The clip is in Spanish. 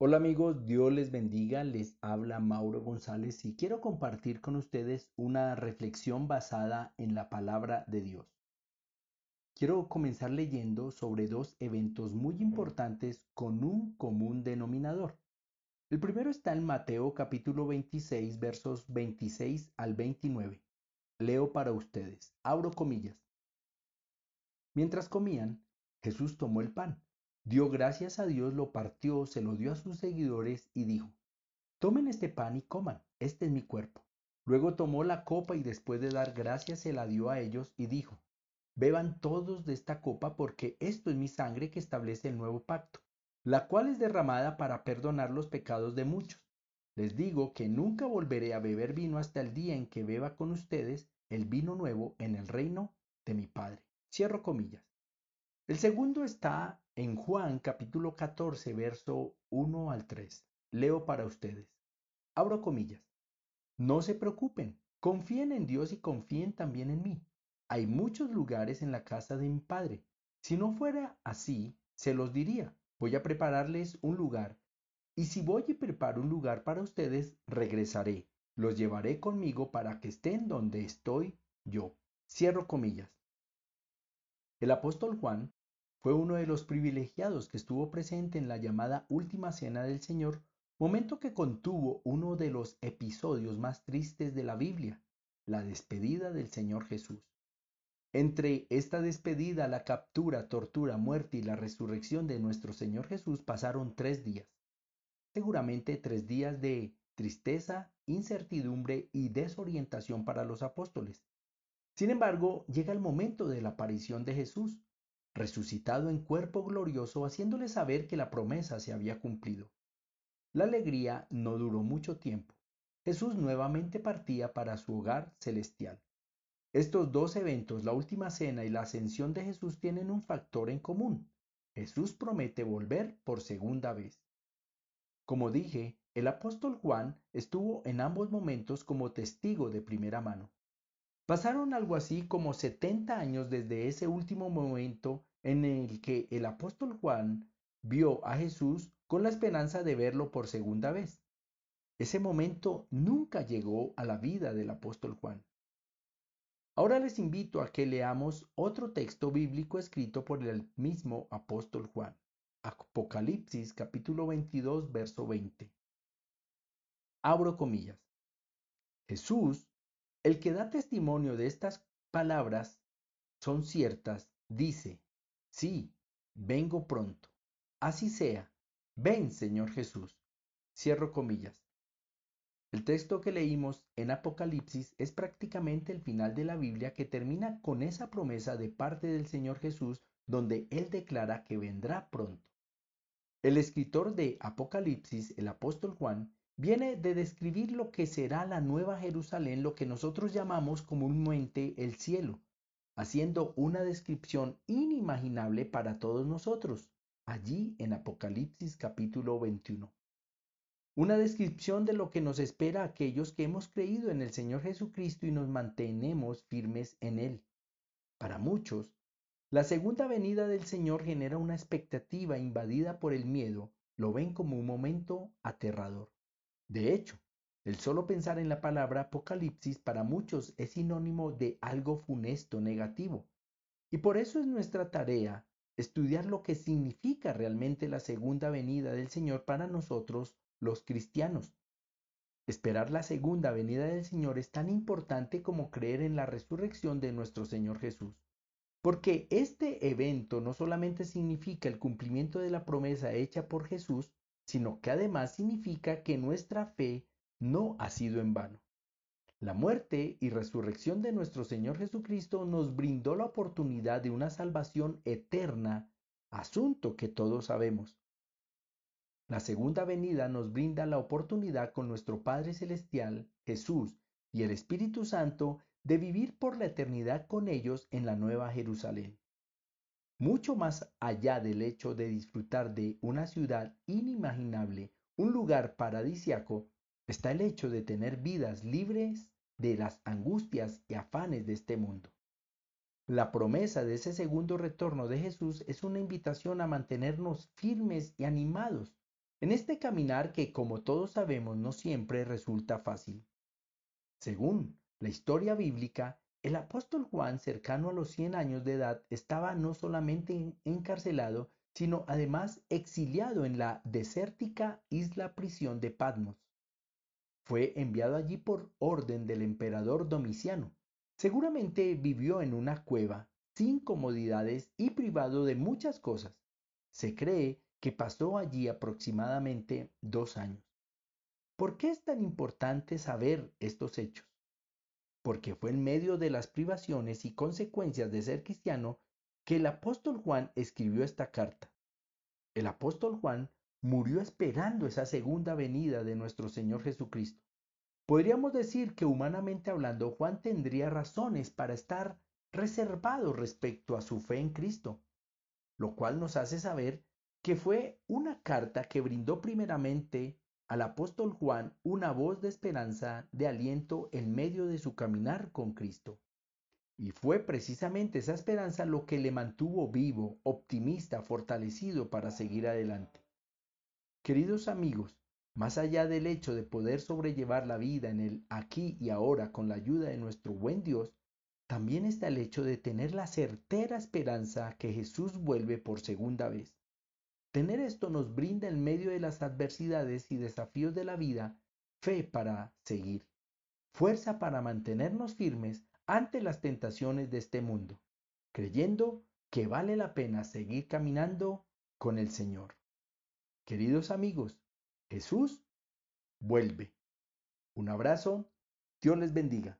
Hola amigos, Dios les bendiga, les habla Mauro González y quiero compartir con ustedes una reflexión basada en la palabra de Dios. Quiero comenzar leyendo sobre dos eventos muy importantes con un común denominador. El primero está en Mateo capítulo 26 versos 26 al 29. Leo para ustedes, abro comillas. Mientras comían, Jesús tomó el pan dio gracias a Dios, lo partió, se lo dio a sus seguidores y dijo, Tomen este pan y coman, este es mi cuerpo. Luego tomó la copa y después de dar gracias se la dio a ellos y dijo, Beban todos de esta copa porque esto es mi sangre que establece el nuevo pacto, la cual es derramada para perdonar los pecados de muchos. Les digo que nunca volveré a beber vino hasta el día en que beba con ustedes el vino nuevo en el reino de mi Padre. Cierro comillas. El segundo está en Juan capítulo 14, verso 1 al 3. Leo para ustedes. Abro comillas. No se preocupen, confíen en Dios y confíen también en mí. Hay muchos lugares en la casa de mi Padre. Si no fuera así, se los diría. Voy a prepararles un lugar. Y si voy y preparo un lugar para ustedes, regresaré. Los llevaré conmigo para que estén donde estoy yo. Cierro comillas. El apóstol Juan fue uno de los privilegiados que estuvo presente en la llamada Última Cena del Señor, momento que contuvo uno de los episodios más tristes de la Biblia, la despedida del Señor Jesús. Entre esta despedida, la captura, tortura, muerte y la resurrección de nuestro Señor Jesús pasaron tres días. Seguramente tres días de tristeza, incertidumbre y desorientación para los apóstoles. Sin embargo, llega el momento de la aparición de Jesús, resucitado en cuerpo glorioso, haciéndole saber que la promesa se había cumplido. La alegría no duró mucho tiempo. Jesús nuevamente partía para su hogar celestial. Estos dos eventos, la última cena y la ascensión de Jesús, tienen un factor en común. Jesús promete volver por segunda vez. Como dije, el apóstol Juan estuvo en ambos momentos como testigo de primera mano. Pasaron algo así como 70 años desde ese último momento en el que el apóstol Juan vio a Jesús con la esperanza de verlo por segunda vez. Ese momento nunca llegó a la vida del apóstol Juan. Ahora les invito a que leamos otro texto bíblico escrito por el mismo apóstol Juan. Apocalipsis capítulo 22 verso 20. Abro comillas. Jesús el que da testimonio de estas palabras son ciertas, dice, sí, vengo pronto. Así sea. Ven, Señor Jesús. Cierro comillas. El texto que leímos en Apocalipsis es prácticamente el final de la Biblia que termina con esa promesa de parte del Señor Jesús donde Él declara que vendrá pronto. El escritor de Apocalipsis, el apóstol Juan, viene de describir lo que será la nueva Jerusalén, lo que nosotros llamamos comúnmente el cielo, haciendo una descripción inimaginable para todos nosotros, allí en Apocalipsis capítulo 21. Una descripción de lo que nos espera aquellos que hemos creído en el Señor Jesucristo y nos mantenemos firmes en Él. Para muchos, la segunda venida del Señor genera una expectativa invadida por el miedo, lo ven como un momento aterrador. De hecho, el solo pensar en la palabra apocalipsis para muchos es sinónimo de algo funesto, negativo. Y por eso es nuestra tarea estudiar lo que significa realmente la segunda venida del Señor para nosotros los cristianos. Esperar la segunda venida del Señor es tan importante como creer en la resurrección de nuestro Señor Jesús. Porque este evento no solamente significa el cumplimiento de la promesa hecha por Jesús, sino que además significa que nuestra fe no ha sido en vano. La muerte y resurrección de nuestro Señor Jesucristo nos brindó la oportunidad de una salvación eterna, asunto que todos sabemos. La segunda venida nos brinda la oportunidad con nuestro Padre Celestial, Jesús y el Espíritu Santo de vivir por la eternidad con ellos en la Nueva Jerusalén. Mucho más allá del hecho de disfrutar de una ciudad inimaginable, un lugar paradisiaco, está el hecho de tener vidas libres de las angustias y afanes de este mundo. La promesa de ese segundo retorno de Jesús es una invitación a mantenernos firmes y animados, en este caminar que como todos sabemos no siempre resulta fácil. Según la historia bíblica, el apóstol Juan, cercano a los 100 años de edad, estaba no solamente encarcelado, sino además exiliado en la desértica isla prisión de Patmos. Fue enviado allí por orden del emperador Domiciano. Seguramente vivió en una cueva, sin comodidades y privado de muchas cosas. Se cree que pasó allí aproximadamente dos años. ¿Por qué es tan importante saber estos hechos? Porque fue en medio de las privaciones y consecuencias de ser cristiano que el apóstol Juan escribió esta carta. El apóstol Juan murió esperando esa segunda venida de nuestro Señor Jesucristo. Podríamos decir que humanamente hablando, Juan tendría razones para estar reservado respecto a su fe en Cristo, lo cual nos hace saber que fue una carta que brindó primeramente al apóstol Juan una voz de esperanza, de aliento en medio de su caminar con Cristo. Y fue precisamente esa esperanza lo que le mantuvo vivo, optimista, fortalecido para seguir adelante. Queridos amigos, más allá del hecho de poder sobrellevar la vida en el aquí y ahora con la ayuda de nuestro buen Dios, también está el hecho de tener la certera esperanza que Jesús vuelve por segunda vez. Tener esto nos brinda en medio de las adversidades y desafíos de la vida fe para seguir, fuerza para mantenernos firmes ante las tentaciones de este mundo, creyendo que vale la pena seguir caminando con el Señor. Queridos amigos, Jesús vuelve. Un abrazo, Dios les bendiga.